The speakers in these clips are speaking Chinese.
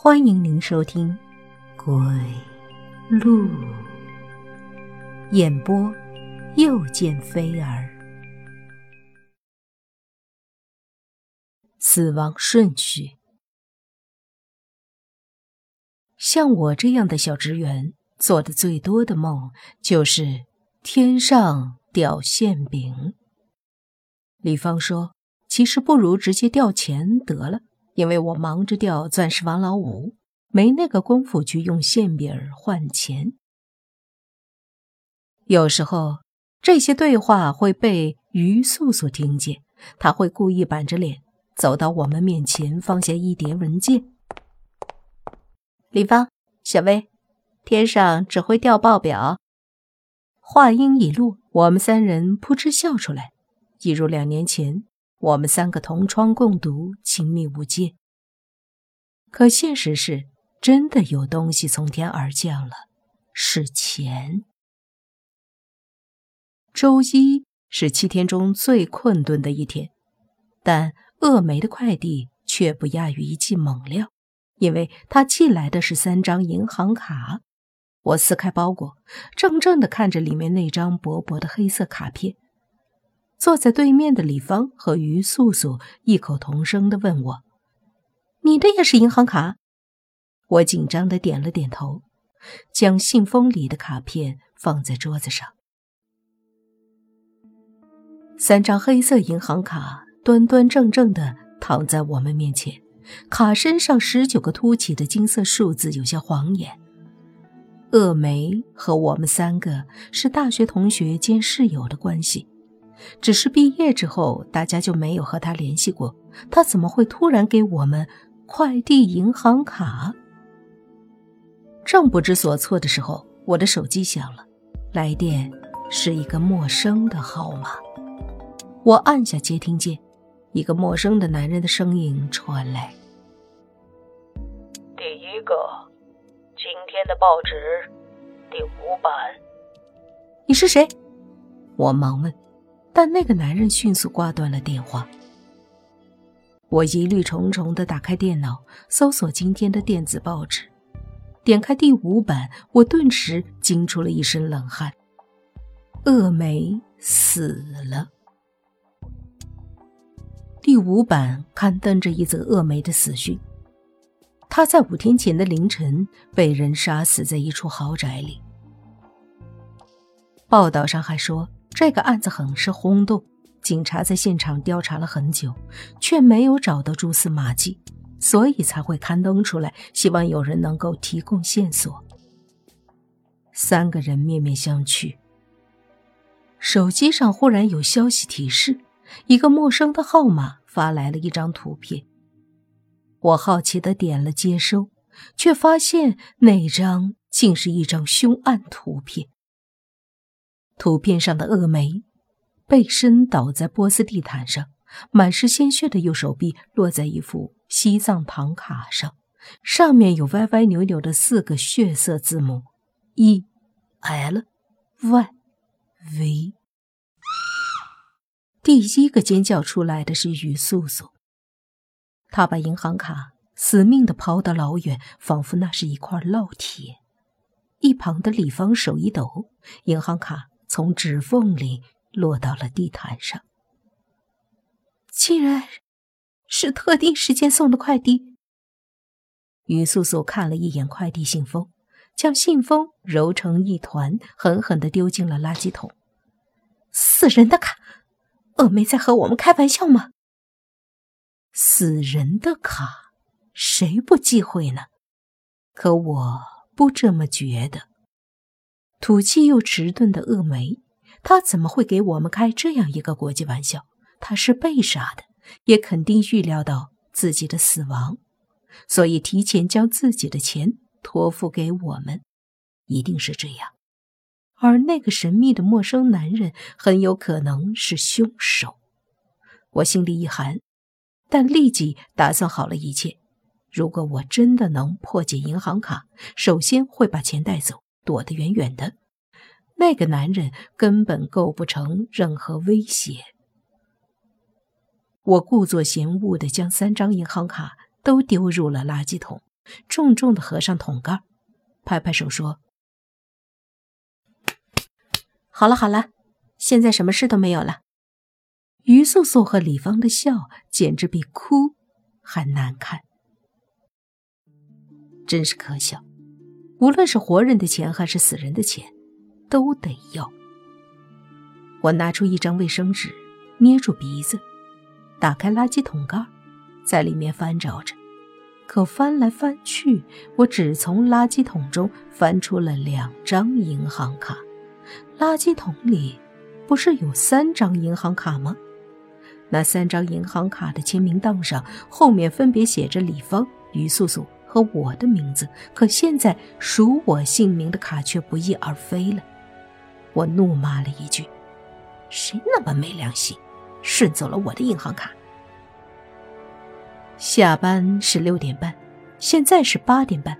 欢迎您收听《鬼路》演播，又见菲儿。死亡顺序，像我这样的小职员做的最多的梦就是天上掉馅饼。李芳说：“其实不如直接掉钱得了。”因为我忙着钓钻石王老五，没那个功夫去用馅饼换钱。有时候这些对话会被于素素听见，他会故意板着脸走到我们面前，放下一叠文件。李芳、小薇，天上只会掉报表。话音一落，我们三人扑哧笑出来，一如两年前。我们三个同窗共读，亲密无间。可现实是，真的有东西从天而降了，是钱。周一是七天中最困顿的一天，但鄂梅的快递却不亚于一剂猛料，因为他寄来的是三张银行卡。我撕开包裹，怔怔的看着里面那张薄薄的黑色卡片。坐在对面的李芳和于素素异口同声的问我：“你的也是银行卡？”我紧张的点了点头，将信封里的卡片放在桌子上。三张黑色银行卡端端正正的躺在我们面前，卡身上十九个凸起的金色数字有些晃眼。鄂梅和我们三个是大学同学兼室友的关系。只是毕业之后，大家就没有和他联系过。他怎么会突然给我们快递银行卡？正不知所措的时候，我的手机响了，来电是一个陌生的号码。我按下接听键，一个陌生的男人的声音传来：“第一个，今天的报纸第五版。”你是谁？我忙问。但那个男人迅速挂断了电话。我疑虑重重的打开电脑，搜索今天的电子报纸，点开第五版，我顿时惊出了一身冷汗。恶梅死了。第五版刊登着一则恶梅的死讯：她在五天前的凌晨被人杀死在一处豪宅里。报道上还说。这个案子很是轰动，警察在现场调查了很久，却没有找到蛛丝马迹，所以才会刊登出来，希望有人能够提供线索。三个人面面相觑。手机上忽然有消息提示，一个陌生的号码发来了一张图片。我好奇的点了接收，却发现那张竟是一张凶案图片。图片上的恶梅，背身倒在波斯地毯上，满是鲜血的右手臂落在一副西藏唐卡上，上面有歪歪扭扭的四个血色字母：E L Y V。第一个尖叫出来的是于素素，她把银行卡死命的抛得老远，仿佛那是一块烙铁。一旁的李芳手一抖，银行卡。从指缝里落到了地毯上，竟然是特定时间送的快递。于素素看了一眼快递信封，将信封揉成一团，狠狠的丢进了垃圾桶。死人的卡，峨眉在和我们开玩笑吗？死人的卡，谁不忌讳呢？可我不这么觉得。土气又迟钝的恶梅，他怎么会给我们开这样一个国际玩笑？他是被杀的，也肯定预料到自己的死亡，所以提前将自己的钱托付给我们，一定是这样。而那个神秘的陌生男人很有可能是凶手。我心里一寒，但立即打算好了一切。如果我真的能破解银行卡，首先会把钱带走。躲得远远的，那个男人根本构不成任何威胁。我故作嫌恶的将三张银行卡都丢入了垃圾桶，重重的合上桶盖，拍拍手说：“好了好了，现在什么事都没有了。”于素素和李芳的笑简直比哭还难看，真是可笑。无论是活人的钱还是死人的钱，都得要。我拿出一张卫生纸，捏住鼻子，打开垃圾桶盖，在里面翻找着。可翻来翻去，我只从垃圾桶中翻出了两张银行卡。垃圾桶里不是有三张银行卡吗？那三张银行卡的签名档上，后面分别写着李芳、于素素和我的名字，可现在属我姓名的卡却不翼而飞了。我怒骂了一句：“谁那么没良心，顺走了我的银行卡？”下班是六点半，现在是八点半，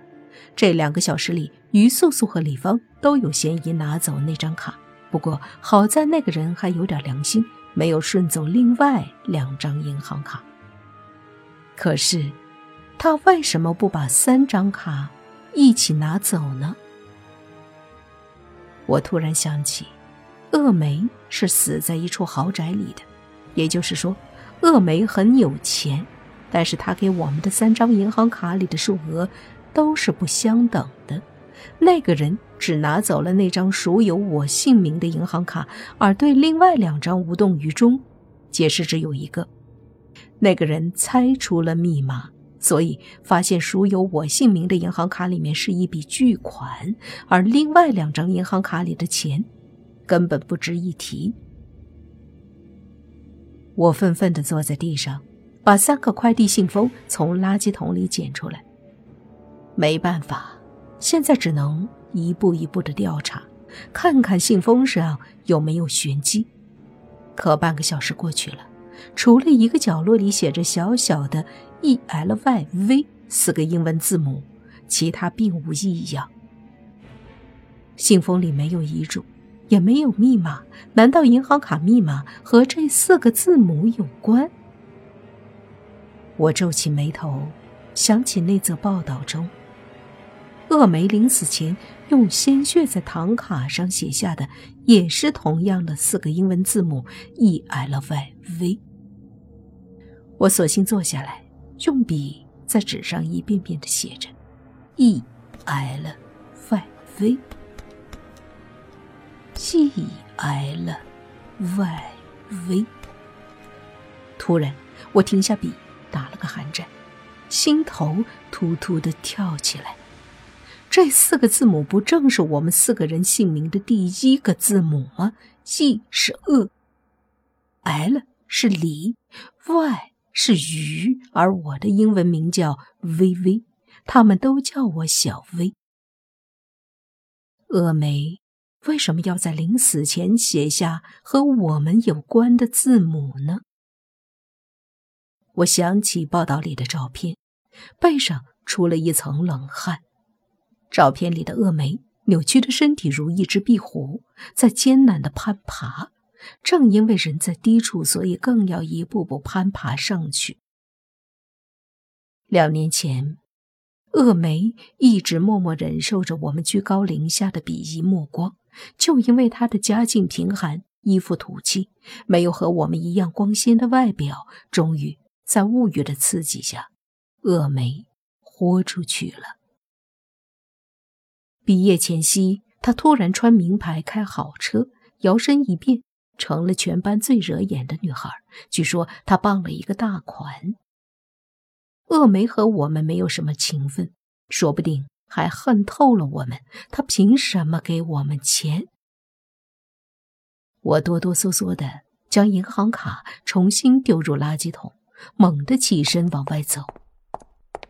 这两个小时里，于素素和李芳都有嫌疑拿走那张卡。不过好在那个人还有点良心。没有顺走另外两张银行卡。可是，他为什么不把三张卡一起拿走呢？我突然想起，鄂梅是死在一处豪宅里的，也就是说，鄂梅很有钱，但是他给我们的三张银行卡里的数额都是不相等的。那个人只拿走了那张属有我姓名的银行卡，而对另外两张无动于衷。解释只有一个：那个人猜出了密码，所以发现属有我姓名的银行卡里面是一笔巨款，而另外两张银行卡里的钱根本不值一提。我愤愤地坐在地上，把三个快递信封从垃圾桶里捡出来。没办法。现在只能一步一步的调查，看看信封上有没有玄机。可半个小时过去了，除了一个角落里写着小小的 “e l y v” 四个英文字母，其他并无异样。信封里没有遗嘱，也没有密码，难道银行卡密码和这四个字母有关？我皱起眉头，想起那则报道中。恶梅临死前用鲜血在唐卡上写下的，也是同样的四个英文字母 E L Y V。我索性坐下来，用笔在纸上一遍遍的写着 E L Y V E L Y V。突然，我停下笔，打了个寒战，心头突突的跳起来。这四个字母不正是我们四个人姓名的第一个字母吗？G 是鄂，L 是离，Y 是鱼，而我的英文名叫微微，他们都叫我小薇。峨眉为什么要在临死前写下和我们有关的字母呢？我想起报道里的照片，背上出了一层冷汗。照片里的峨眉扭曲的身体如一只壁虎，在艰难的攀爬。正因为人在低处，所以更要一步步攀爬上去。两年前，峨眉一直默默忍受着我们居高临下的鄙夷目光，就因为她的家境贫寒，衣服土气，没有和我们一样光鲜的外表。终于在物欲的刺激下，峨眉豁出去了。毕业前夕，她突然穿名牌，开好车，摇身一变成了全班最惹眼的女孩。据说她傍了一个大款。恶梅和我们没有什么情分，说不定还恨透了我们。她凭什么给我们钱？我哆哆嗦嗦的将银行卡重新丢入垃圾桶，猛地起身往外走。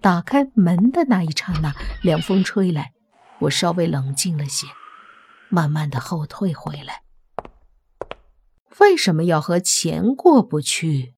打开门的那一刹那，凉风吹来。我稍微冷静了些，慢慢的后退回来。为什么要和钱过不去？